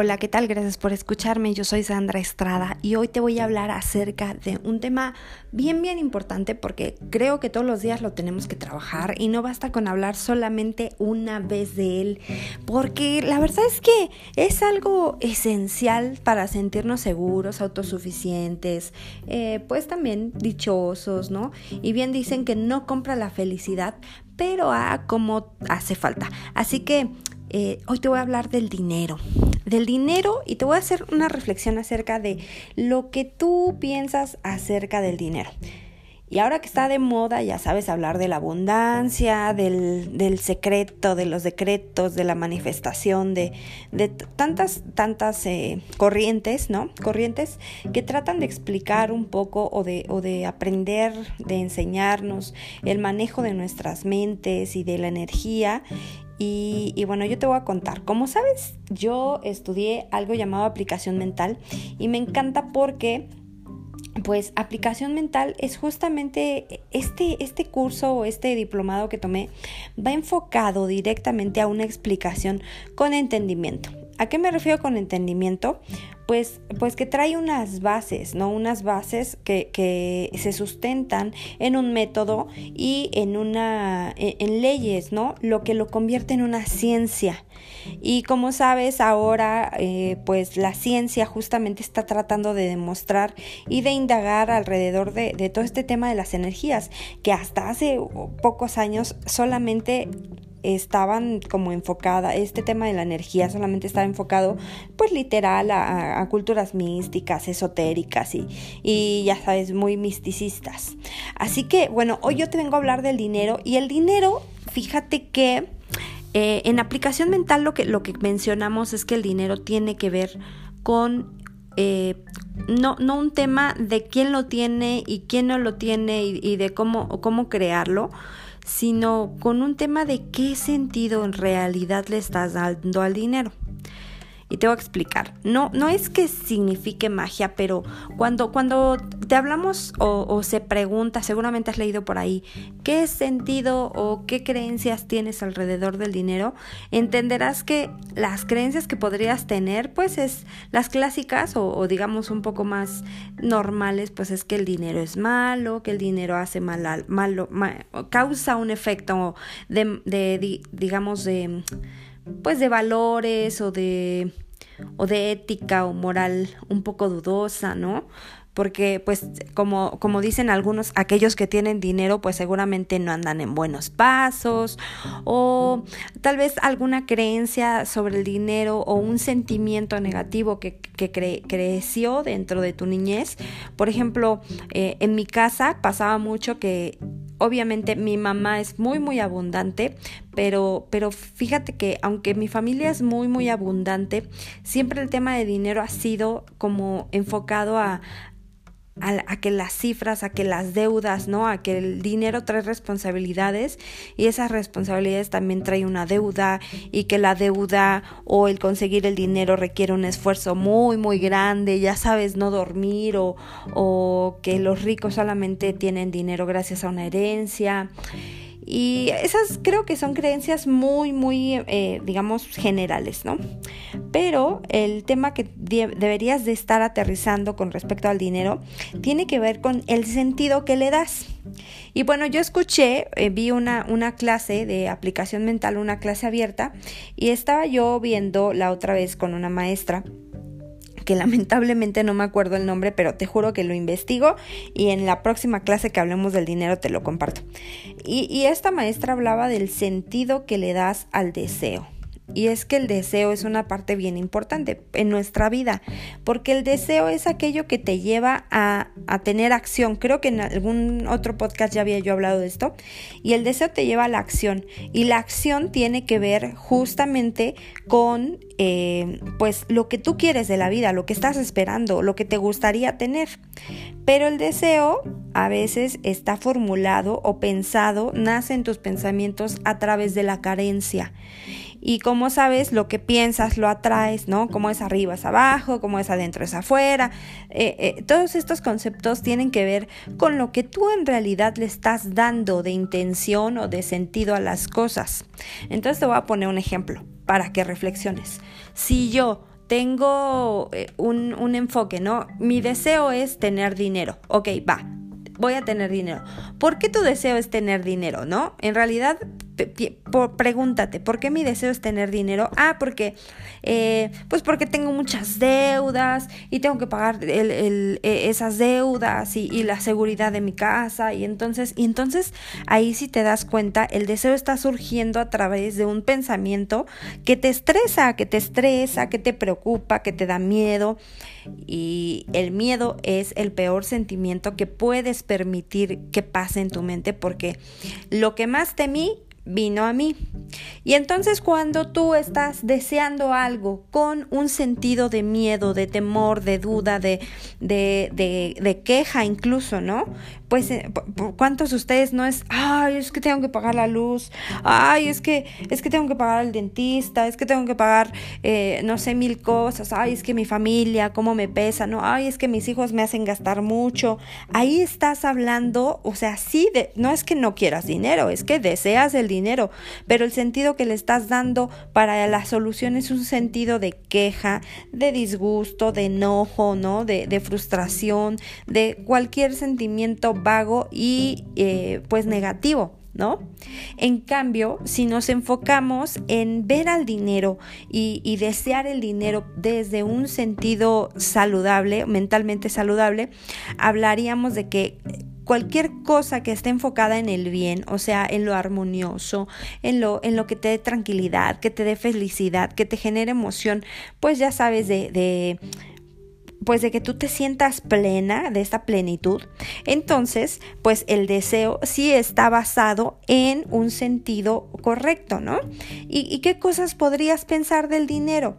Hola, ¿qué tal? Gracias por escucharme. Yo soy Sandra Estrada y hoy te voy a hablar acerca de un tema bien, bien importante porque creo que todos los días lo tenemos que trabajar y no basta con hablar solamente una vez de él, porque la verdad es que es algo esencial para sentirnos seguros, autosuficientes, eh, pues también dichosos, ¿no? Y bien dicen que no compra la felicidad, pero a como hace falta. Así que eh, hoy te voy a hablar del dinero, del dinero y te voy a hacer una reflexión acerca de lo que tú piensas acerca del dinero. Y ahora que está de moda, ya sabes, hablar de la abundancia, del, secreto, de los decretos, de la manifestación, de, tantas, tantas eh, corrientes, ¿no? Corrientes que tratan de explicar un poco o de, o de aprender, de enseñarnos el manejo de nuestras mentes y de la energía y, bueno, yo te voy a contar. Como sabes, yo estudié algo llamado aplicación mental y me encanta porque pues aplicación mental es justamente este, este curso o este diplomado que tomé va enfocado directamente a una explicación con entendimiento. ¿A qué me refiero con entendimiento? Pues, pues que trae unas bases, ¿no? Unas bases que, que se sustentan en un método y en una en leyes, ¿no? Lo que lo convierte en una ciencia. Y como sabes, ahora eh, pues la ciencia justamente está tratando de demostrar y de indagar alrededor de, de todo este tema de las energías, que hasta hace pocos años solamente estaban como enfocada, este tema de la energía solamente estaba enfocado pues literal a, culturas místicas, esotéricas y, y, ya sabes, muy misticistas. Así que bueno, hoy yo te vengo a hablar del dinero y el dinero, fíjate que eh, en aplicación mental lo que, lo que mencionamos es que el dinero tiene que ver con eh, no, no un tema de quién lo tiene y quién no lo tiene y, y de cómo, cómo crearlo, sino con un tema de qué sentido en realidad le estás dando al dinero. Y te voy a explicar. No, no es que signifique magia, pero cuando, cuando te hablamos o, se pregunta, seguramente has leído por ahí, qué sentido o qué creencias tienes alrededor del dinero, entenderás que las creencias que podrías tener, pues es las clásicas o, digamos un poco más normales, pues es que el dinero es malo, que el dinero hace mal, malo, causa un efecto de, digamos, de pues de valores o de o de ética o moral un poco dudosa, ¿no? porque pues como, como dicen algunos, aquellos que tienen dinero pues seguramente no andan en buenos pasos o tal vez alguna creencia sobre el dinero o un sentimiento negativo que, que creció dentro de tu niñez. Por ejemplo, eh, en mi casa pasaba mucho que obviamente mi mamá es muy muy abundante, pero pero fíjate que aunque mi familia es muy muy abundante, siempre el tema de dinero ha sido como enfocado a, a, que las cifras, a que las deudas, ¿no? A que el dinero trae responsabilidades y esas responsabilidades también trae una deuda y que la deuda o el conseguir el dinero requiere un esfuerzo muy, muy grande, ya sabes, no dormir o, o que los ricos solamente tienen dinero gracias a una herencia. Y esas creo que son creencias muy, muy, eh, digamos, generales, ¿no? Pero el tema que deberías de estar aterrizando con respecto al dinero tiene que ver con el sentido que le das. Y bueno, yo escuché, eh, vi una, una clase de aplicación mental, una clase abierta, y estaba yo viendo la otra vez con una maestra que lamentablemente no me acuerdo el nombre, pero te juro que lo investigo y en la próxima clase que hablemos del dinero te lo comparto. Y, y esta maestra hablaba del sentido que le das al deseo. Y es que el deseo es una parte bien importante en nuestra vida, porque el deseo es aquello que te lleva a, a, tener acción. Creo que en algún otro podcast ya había yo hablado de esto. Y el deseo te lleva a la acción. Y la acción tiene que ver justamente con eh, pues lo que tú quieres de la vida, lo que estás esperando, lo que te gustaría tener. Pero el deseo a veces está formulado o pensado, nace en tus pensamientos a través de la carencia. Y como sabes, lo que piensas lo atraes, ¿no? Como es arriba es abajo, como es adentro es afuera. Eh, eh, todos estos conceptos tienen que ver con lo que tú en realidad le estás dando de intención o de sentido a las cosas. Entonces te voy a poner un ejemplo para que reflexiones. Si yo tengo eh, un, un enfoque, ¿no? Mi deseo es tener dinero. Ok, va, voy a tener dinero. ¿Por qué tu deseo es tener dinero, no? En realidad, pregúntate, ¿por qué mi deseo es tener dinero? Ah, porque, eh, pues porque tengo muchas deudas y tengo que pagar e, esas deudas y, la seguridad de mi casa y entonces, y entonces ahí si te das cuenta, el deseo está surgiendo a través de un pensamiento que te estresa, que te estresa, que te preocupa, que te da miedo y el miedo es el peor sentimiento que puedes permitir que pase en tu mente porque lo que más temí vino a mí. Y entonces cuando tú estás deseando algo con un sentido de miedo, de temor, de duda, de, de, de, queja incluso, ¿no? Pues eh, cuántos de ustedes no es, ay, es que tengo que pagar la luz, ay, es que, es que tengo que pagar al dentista, es que tengo que pagar, eh, no sé, mil cosas, ay, es que mi familia, cómo me pesa, no, ay, es que mis hijos me hacen gastar mucho. Ahí estás hablando, o sea, sí, de, no es que no quieras dinero, es que deseas el dinero dinero, pero el sentido que le estás dando para la solución es un sentido de queja, de disgusto, de enojo, ¿no? De, frustración, de cualquier sentimiento vago y eh, pues negativo. ¿No? En cambio, si nos enfocamos en ver al dinero y, desear el dinero desde un sentido saludable, mentalmente saludable, hablaríamos de que cualquier cosa que esté enfocada en el bien, o sea, en lo armonioso, en lo, en lo que te dé tranquilidad, que te dé felicidad, que te genere emoción, pues ya sabes de, de pues de que tú te sientas plena de esta plenitud, entonces pues el deseo sí está basado en un sentido correcto, ¿no? ¿Y, qué cosas podrías pensar del dinero?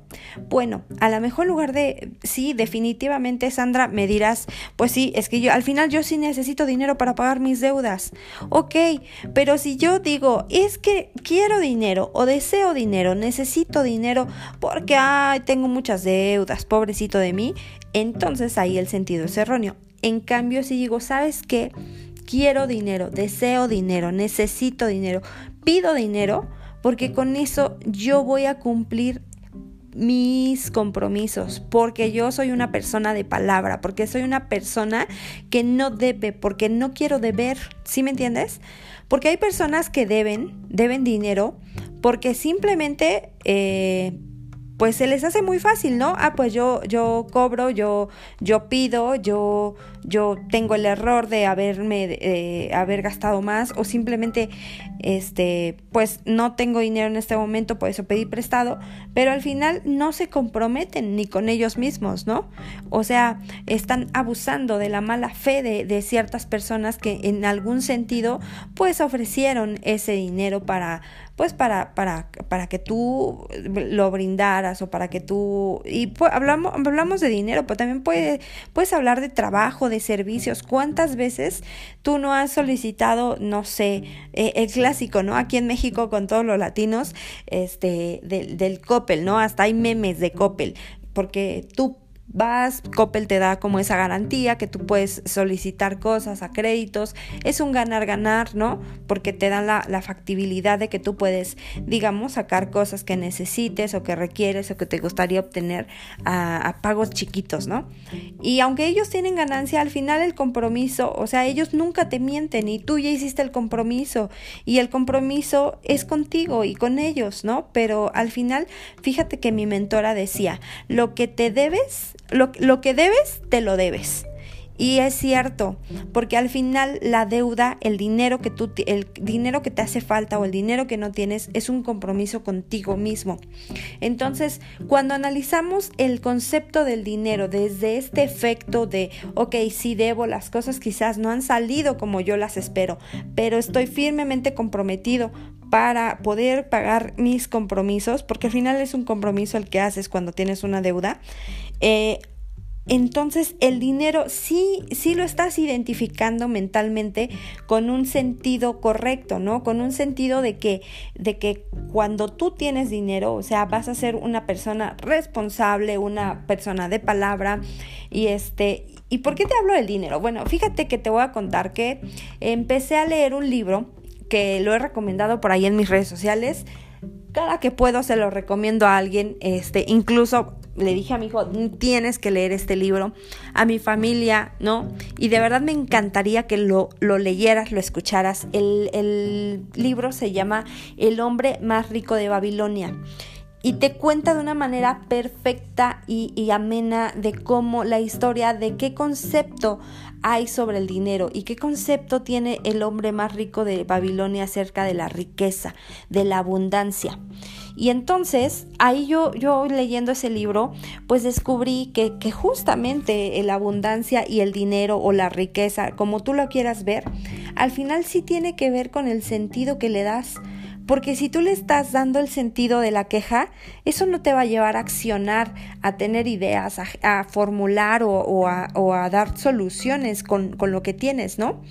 Bueno, a lo mejor en lugar de, sí, definitivamente Sandra, me dirás, pues sí, es que yo al final yo sí necesito dinero para pagar mis deudas. Ok, pero si yo digo, es que quiero dinero o deseo dinero, necesito dinero porque, ay, tengo muchas deudas, pobrecito de mí, entonces ahí el sentido es erróneo. En cambio, si digo, ¿sabes qué? Quiero dinero, deseo dinero, necesito dinero, pido dinero, porque con eso yo voy a cumplir mis compromisos, porque yo soy una persona de palabra, porque soy una persona que no debe, porque no quiero deber, ¿sí me entiendes? Porque hay personas que deben, deben dinero, porque simplemente eh, pues se les hace muy fácil, ¿no? Ah, pues yo, yo cobro, yo, yo pido, yo, yo tengo el error de haberme, haber gastado más o simplemente, este, pues no tengo dinero en este momento, por eso pedí prestado, pero al final no se comprometen ni con ellos mismos, ¿no? O sea, están abusando de la mala fe de, de ciertas personas que en algún sentido, pues ofrecieron ese dinero para, pues para, para, para que tú lo brindaras o para que tú... Y hablamos, hablamos de dinero, pero también puede, puedes hablar de trabajo, de servicios. ¿Cuántas veces tú no has solicitado, no sé, eh, el clásico, ¿no? Aquí en México con todos los latinos, este, del, del Coppel, ¿no? Hasta hay memes de Coppel, porque tú vas, Coppel te da como esa garantía que tú puedes solicitar cosas a créditos, es un ganar-ganar, ¿no? Porque te dan la, factibilidad de que tú puedes, digamos, sacar cosas que necesites o que requieres o que te gustaría obtener a, pagos chiquitos, ¿no? Y aunque ellos tienen ganancia, al final el compromiso, o sea, ellos nunca te mienten y tú ya hiciste el compromiso y el compromiso es contigo y con ellos, ¿no? Pero al final, fíjate que mi mentora decía, lo que te debes lo, que debes, te lo debes. Y es cierto, porque al final la deuda, el dinero que tú el dinero que te hace falta o el dinero que no tienes es un compromiso contigo mismo. Entonces, cuando analizamos el concepto del dinero desde este efecto de, ok, sí debo, las cosas quizás no han salido como yo las espero, pero estoy firmemente comprometido para poder pagar mis compromisos, porque al final es un compromiso el que haces cuando tienes una deuda. Eh, entonces el dinero sí, sí lo estás identificando mentalmente con un sentido correcto, ¿no? Con un sentido de que, de que cuando tú tienes dinero, o sea, vas a ser una persona responsable, una persona de palabra y este... ¿Y por qué te hablo del dinero? Bueno, fíjate que te voy a contar que empecé a leer un libro que lo he recomendado por ahí en mis redes sociales. Cada que puedo se lo recomiendo a alguien, este, incluso le dije a mi hijo, tienes que leer este libro, a mi familia, ¿no? Y de verdad me encantaría que lo, lo leyeras, lo escucharas. El, el libro se llama El hombre más rico de Babilonia y te cuenta de una manera perfecta y, amena de cómo la historia, de qué concepto hay sobre el dinero y qué concepto tiene el hombre más rico de Babilonia acerca de la riqueza, de la abundancia. Y entonces, ahí yo, yo leyendo ese libro, pues descubrí que, que justamente la abundancia y el dinero o la riqueza, como tú lo quieras ver, al final sí tiene que ver con el sentido que le das porque si tú le estás dando el sentido de la queja, eso no te va a llevar a accionar, a tener ideas, a, formular o, a, dar soluciones con, lo que tienes, ¿no?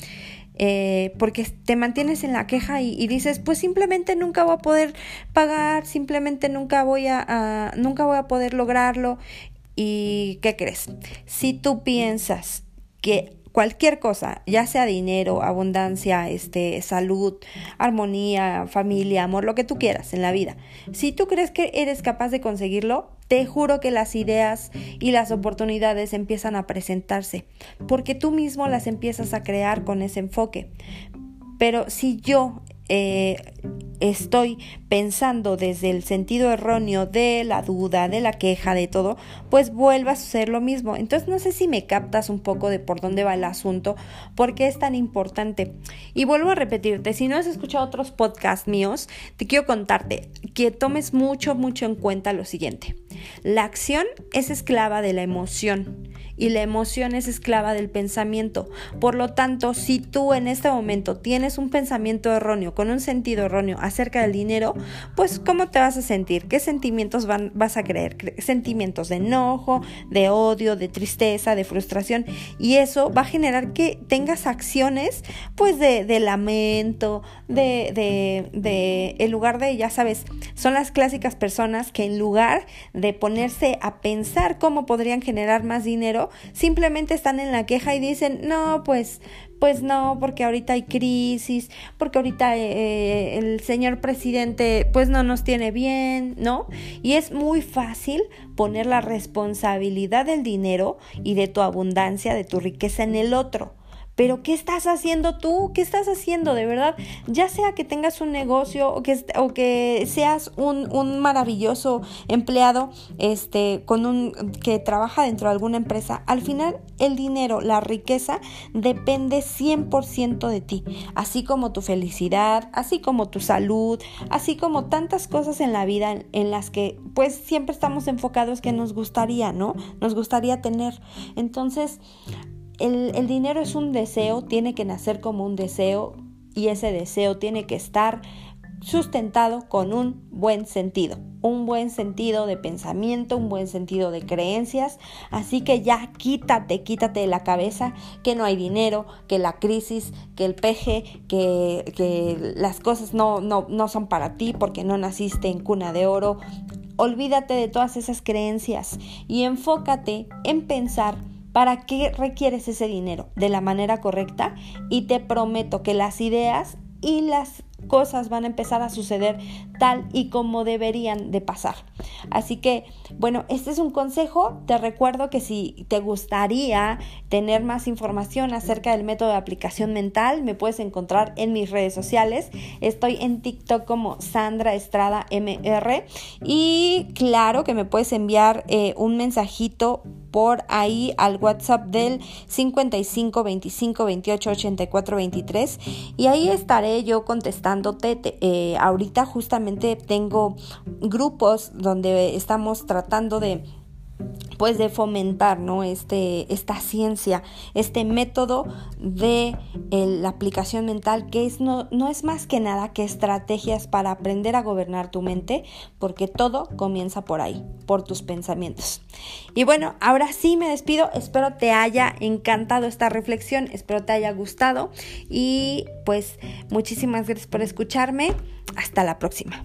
Eh, porque te mantienes en la queja y, dices, pues simplemente nunca voy a poder pagar, simplemente nunca voy a, nunca voy a poder lograrlo. ¿Y qué crees? Si tú piensas que cualquier cosa, ya sea dinero, abundancia, este, salud, armonía, familia, amor, lo que tú quieras en la vida. Si tú crees que eres capaz de conseguirlo, te juro que las ideas y las oportunidades empiezan a presentarse, porque tú mismo las empiezas a crear con ese enfoque. Pero si yo eh, estoy pensando desde el sentido erróneo de la duda, de la queja, de todo, pues vuelva a suceder lo mismo. Entonces no sé si me captas un poco de por dónde va el asunto, porque es tan importante. Y vuelvo a repetirte, si no has escuchado otros podcasts míos, te quiero contarte que tomes mucho, mucho en cuenta lo siguiente. La acción es esclava de la emoción y la emoción es esclava del pensamiento. Por lo tanto, si tú en este momento tienes un pensamiento erróneo, con un sentido erróneo acerca del dinero, pues ¿cómo te vas a sentir? ¿Qué sentimientos van, vas a creer? Sentimientos de enojo, de odio, de tristeza, de frustración. Y eso va a generar que tengas acciones pues de, de lamento, de, de, de, en lugar de, ya sabes, son las clásicas personas que en lugar de ponerse a pensar cómo podrían generar más dinero, simplemente están en la queja y dicen, no, pues, pues no, porque ahorita hay crisis, porque ahorita eh, el señor presidente pues no nos tiene bien, ¿no? Y es muy fácil poner la responsabilidad del dinero y de tu abundancia, de tu riqueza en el otro. Pero ¿qué estás haciendo tú? ¿Qué estás haciendo de verdad? Ya sea que tengas un negocio o que, o que seas un, un maravilloso empleado este, con un, que trabaja dentro de alguna empresa, al final el dinero, la riqueza depende 100% de ti, así como tu felicidad, así como tu salud, así como tantas cosas en la vida en, en las que pues siempre estamos enfocados que nos gustaría, ¿no? Nos gustaría tener. Entonces, el, dinero es un deseo, tiene que nacer como un deseo y ese deseo tiene que estar sustentado con un buen sentido, un buen sentido de pensamiento, un buen sentido de creencias. Así que ya quítate, quítate de la cabeza que no hay dinero, que la crisis, que el peje, que, que las cosas no, no, no son para ti porque no naciste en cuna de oro. Olvídate de todas esas creencias y enfócate en pensar ¿Para qué requieres ese dinero? De la manera correcta y te prometo que las ideas y las cosas van a empezar a suceder tal y como deberían de pasar. Así que, bueno, este es un consejo. Te recuerdo que si te gustaría tener más información acerca del método de aplicación mental, me puedes encontrar en mis redes sociales. Estoy en TikTok como Sandra Estrada MR y claro que me puedes enviar eh, un mensajito por ahí al WhatsApp del 55 25 28 84 23 y ahí estaré yo contestándote. Eh, ahorita justamente tengo grupos donde estamos tratando de pues de fomentar ¿no? este, esta ciencia, este método de la aplicación mental que es, no, no es más que nada que estrategias para aprender a gobernar tu mente, porque todo comienza por ahí, por tus pensamientos. Y bueno, ahora sí me despido, espero te haya encantado esta reflexión, espero te haya gustado y pues muchísimas gracias por escucharme, hasta la próxima.